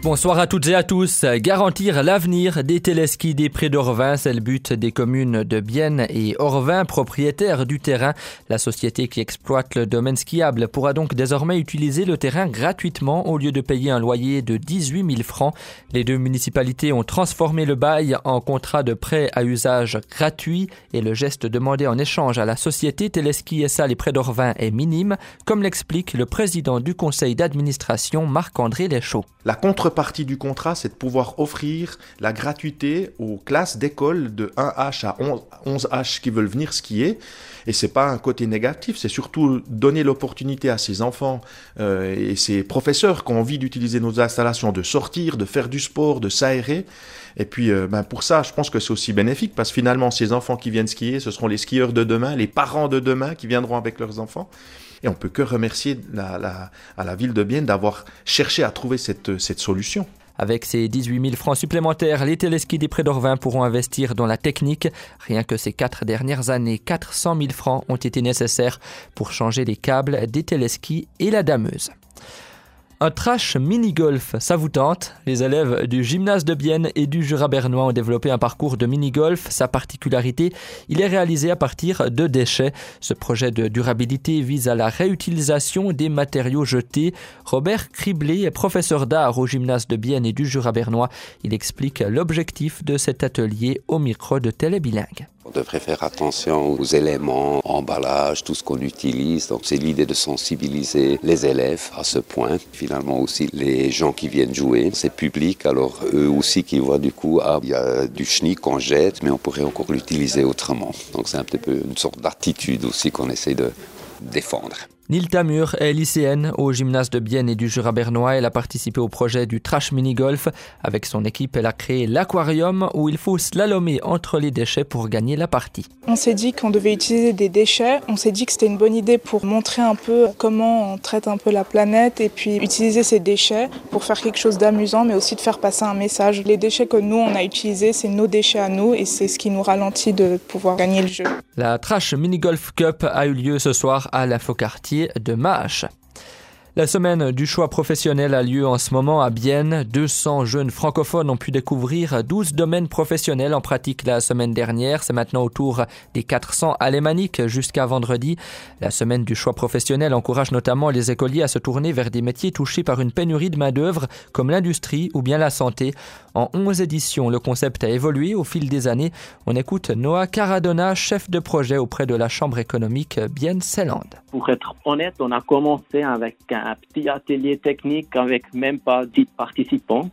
Bonsoir à toutes et à tous. Garantir l'avenir des téléskis des Prés d'Orvin, c'est le but des communes de Bienne et Orvin, propriétaires du terrain. La société qui exploite le domaine skiable pourra donc désormais utiliser le terrain gratuitement au lieu de payer un loyer de 18 000 francs. Les deux municipalités ont transformé le bail en contrat de prêt à usage gratuit et le geste demandé en échange à la société Téléski SA Les Prés d'Orvin est minime, comme l'explique le président du conseil d'administration Marc-André Lechaud. La contrepartie du contrat, c'est de pouvoir offrir la gratuité aux classes d'école de 1H à 11H qui veulent venir skier. Et c'est pas un côté négatif, c'est surtout donner l'opportunité à ces enfants euh, et ces professeurs qui ont envie d'utiliser nos installations, de sortir, de faire du sport, de s'aérer. Et puis, euh, ben pour ça, je pense que c'est aussi bénéfique parce que finalement, ces enfants qui viennent skier, ce seront les skieurs de demain, les parents de demain qui viendront avec leurs enfants. Et on peut que remercier la, ville de Bienne d'avoir cherché à trouver cette, cette solution. Avec ces 18 000 francs supplémentaires, les téléskis des Prés d'Orvin pourront investir dans la technique. Rien que ces quatre dernières années, 400 000 francs ont été nécessaires pour changer les câbles des téléskis et la dameuse. Un trash mini-golf, ça Les élèves du gymnase de Bienne et du Jura bernois ont développé un parcours de mini-golf. Sa particularité, il est réalisé à partir de déchets. Ce projet de durabilité vise à la réutilisation des matériaux jetés. Robert Criblé est professeur d'art au gymnase de Bienne et du Jura bernois. Il explique l'objectif de cet atelier au micro de Télébilingue. On devrait faire attention aux éléments, emballage, tout ce qu'on utilise. Donc c'est l'idée de sensibiliser les élèves à ce point. Finalement aussi les gens qui viennent jouer, c'est public. Alors eux aussi qui voient du coup, ah, il y a du chenille qu'on jette, mais on pourrait encore l'utiliser autrement. Donc c'est un petit peu une sorte d'attitude aussi qu'on essaie de défendre. Nil Tamur est lycéenne au gymnase de Bienne et du Jura bernois. Elle a participé au projet du Trash Mini Golf. Avec son équipe, elle a créé l'aquarium où il faut slalomer entre les déchets pour gagner la partie. On s'est dit qu'on devait utiliser des déchets. On s'est dit que c'était une bonne idée pour montrer un peu comment on traite un peu la planète et puis utiliser ces déchets pour faire quelque chose d'amusant mais aussi de faire passer un message. Les déchets que nous on a utilisés, c'est nos déchets à nous et c'est ce qui nous ralentit de pouvoir gagner le jeu. La Trash Mini Golf Cup a eu lieu ce soir à la De Mâche. La semaine du choix professionnel a lieu en ce moment à Bienne. 200 jeunes francophones ont pu découvrir 12 domaines professionnels en pratique la semaine dernière. C'est maintenant au tour des 400 alémaniques jusqu'à vendredi. La semaine du choix professionnel encourage notamment les écoliers à se tourner vers des métiers touchés par une pénurie de main-d'œuvre comme l'industrie ou bien la santé. En 11 éditions, le concept a évolué au fil des années. On écoute Noah Caradona, chef de projet auprès de la Chambre économique Bienne-Célande. Pour être honnête, on a commencé avec un petit atelier technique avec même pas 10 participants.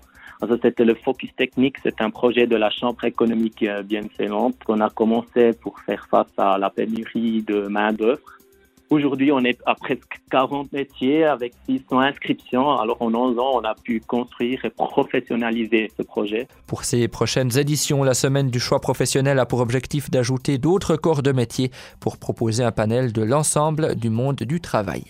C'était le Focus Technique, c'est un projet de la Chambre économique euh, bien excellente qu'on a commencé pour faire face à la pénurie de main-d'œuvre. Aujourd'hui, on est à presque 40 métiers avec 600 inscriptions. Alors, en 11 ans, on a pu construire et professionnaliser ce projet. Pour ces prochaines éditions, la semaine du choix professionnel a pour objectif d'ajouter d'autres corps de métiers pour proposer un panel de l'ensemble du monde du travail.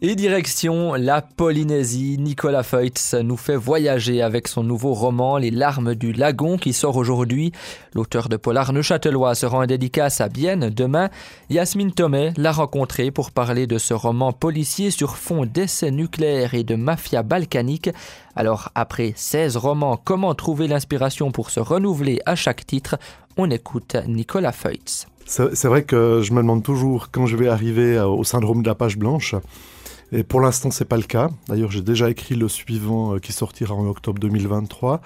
Et direction la Polynésie, Nicolas Feutz nous fait voyager avec son nouveau roman Les larmes du lagon qui sort aujourd'hui. L'auteur de polar neuchâtelois se rend en dédicace à Bienne demain. Yasmine Thomé l'a rencontré pour parler de ce roman policier sur fond d'essais nucléaires et de mafia balkanique. Alors après 16 romans, comment trouver l'inspiration pour se renouveler à chaque titre? On écoute Nicolas Feutz. C'est vrai que je me demande toujours quand je vais arriver au syndrome de la page blanche. Et pour l'instant, c'est pas le cas. D'ailleurs, j'ai déjà écrit le suivant euh, qui sortira en octobre 2023.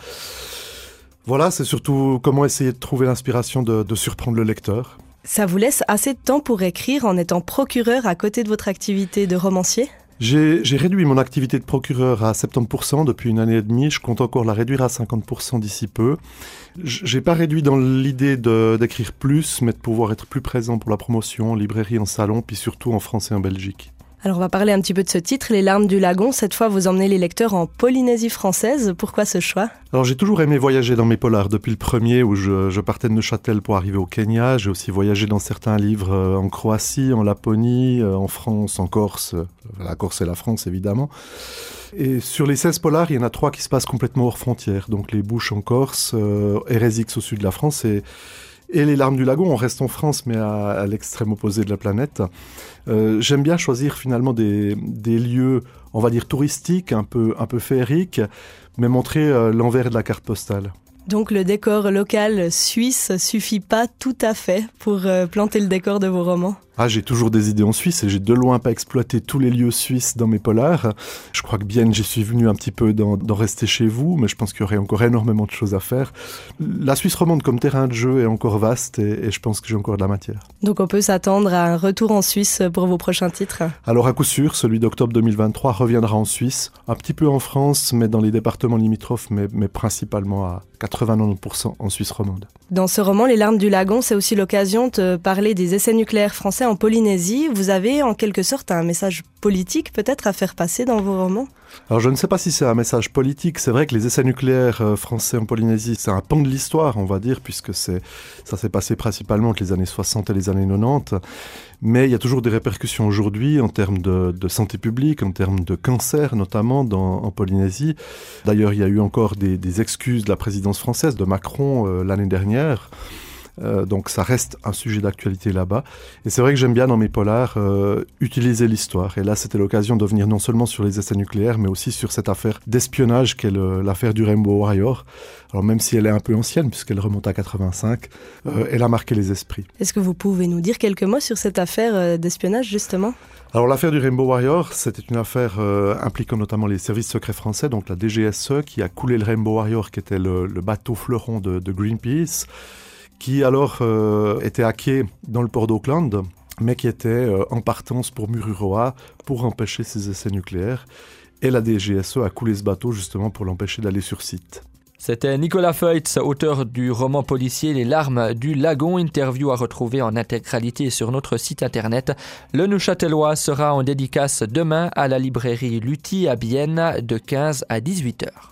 Voilà, c'est surtout comment essayer de trouver l'inspiration de, de surprendre le lecteur. Ça vous laisse assez de temps pour écrire en étant procureur à côté de votre activité de romancier? J'ai réduit mon activité de procureur à 70% depuis une année et demie. Je compte encore la réduire à 50% d'ici peu. J'ai pas réduit dans l'idée d'écrire plus, mais de pouvoir être plus présent pour la promotion, en librairie, en salon, puis surtout en France et en Belgique. Alors on va parler un petit peu de ce titre, Les larmes du lagon. Cette fois, vous emmenez les lecteurs en Polynésie française. Pourquoi ce choix? Alors j'ai toujours aimé voyager dans mes polars. Depuis le premier où je, partais de Neuchâtel pour arriver au Kenya, j'ai aussi voyagé dans certains livres euh, en Croatie, en Laponie, euh, en France, en Corse. Euh, la Corse et la France évidemment. Et sur les 16 polars, il y en a trois qui se passent complètement hors frontières. Donc les Bouches en Corse, euh, au sud de la France et Et les larmes du lagon, on reste en France, mais à, l'extrême opposé de la planète. Euh, j'aime bien choisir finalement des, lieux, on va dire touristiques, un peu, un féeriques, mais montrer euh, l'envers de la carte postale. Donc le décor local suisse suffit pas tout à fait pour euh, planter le décor de vos romans? Ah, j'ai toujours des idées en Suisse et j'ai de loin pas exploité tous les lieux suisses dans mes polars. Je crois que bien j'y suis venu un petit peu d'en rester chez vous, mais je pense qu'il y aurait encore énormément de choses à faire. La Suisse romande comme terrain de jeu est encore vaste et, je pense que j'ai encore de la matière. Donc on peut s'attendre à un retour en Suisse pour vos prochains titres? Alors à coup sûr, celui d'octobre 2023 reviendra en Suisse, un petit peu en France, mais dans les départements limitrophes, mais, mais principalement à 80-90% en Suisse romande. Dans ce roman, Les larmes du lagon, c'est aussi l'occasion de parler des essais nucléaires français en Polynésie. Vous avez en quelque sorte un message politique peut-être à faire passer dans vos romans? Alors je ne sais pas si c'est un message politique. C'est vrai que les essais nucléaires euh, français en Polynésie, c'est un pan de l'histoire, on va dire, puisque ça s'est passé principalement entre les années 60 et les années 90. Mais il y a toujours des répercussions aujourd'hui en termes de, santé publique, en termes de cancer notamment en Polynésie. D'ailleurs, il y a eu encore des, excuses de la présidence française, de Macron, euh, l'année dernière. Euh, donc ça reste un sujet d'actualité là-bas. Et c'est vrai que j'aime bien dans mes polars euh, utiliser l'histoire. Et là, c'était l'occasion de venir non seulement sur les essais nucléaires, mais aussi sur cette affaire d'espionnage qu'est l'affaire du Rainbow Warrior. Alors même si elle est un peu ancienne, puisqu'elle remonte à 85, euh, elle a marqué les esprits. Est-ce que vous pouvez nous dire quelques mots sur cette affaire d'espionnage, justement? Alors l'affaire du Rainbow Warrior, c'était une affaire impliquant notamment les services secrets français, donc la DGSE, qui a coulé le Rainbow Warrior, qui était le, bateau fleuron de, de Greenpeace qui alors euh, était hacké dans le port d'Auckland, mais qui était euh, en partance pour Mururoa pour empêcher ces essais nucléaires. Et la DGSE a coulé ce bateau justement pour l'empêcher d'aller sur site. C'était Nicolas Feutz, auteur du roman policier Les larmes du lagon, interview à retrouver en intégralité sur notre site internet. Le Neuchâtelois sera en dédicace demain à la librairie Lutti à Bienne de 15 à 18 heures.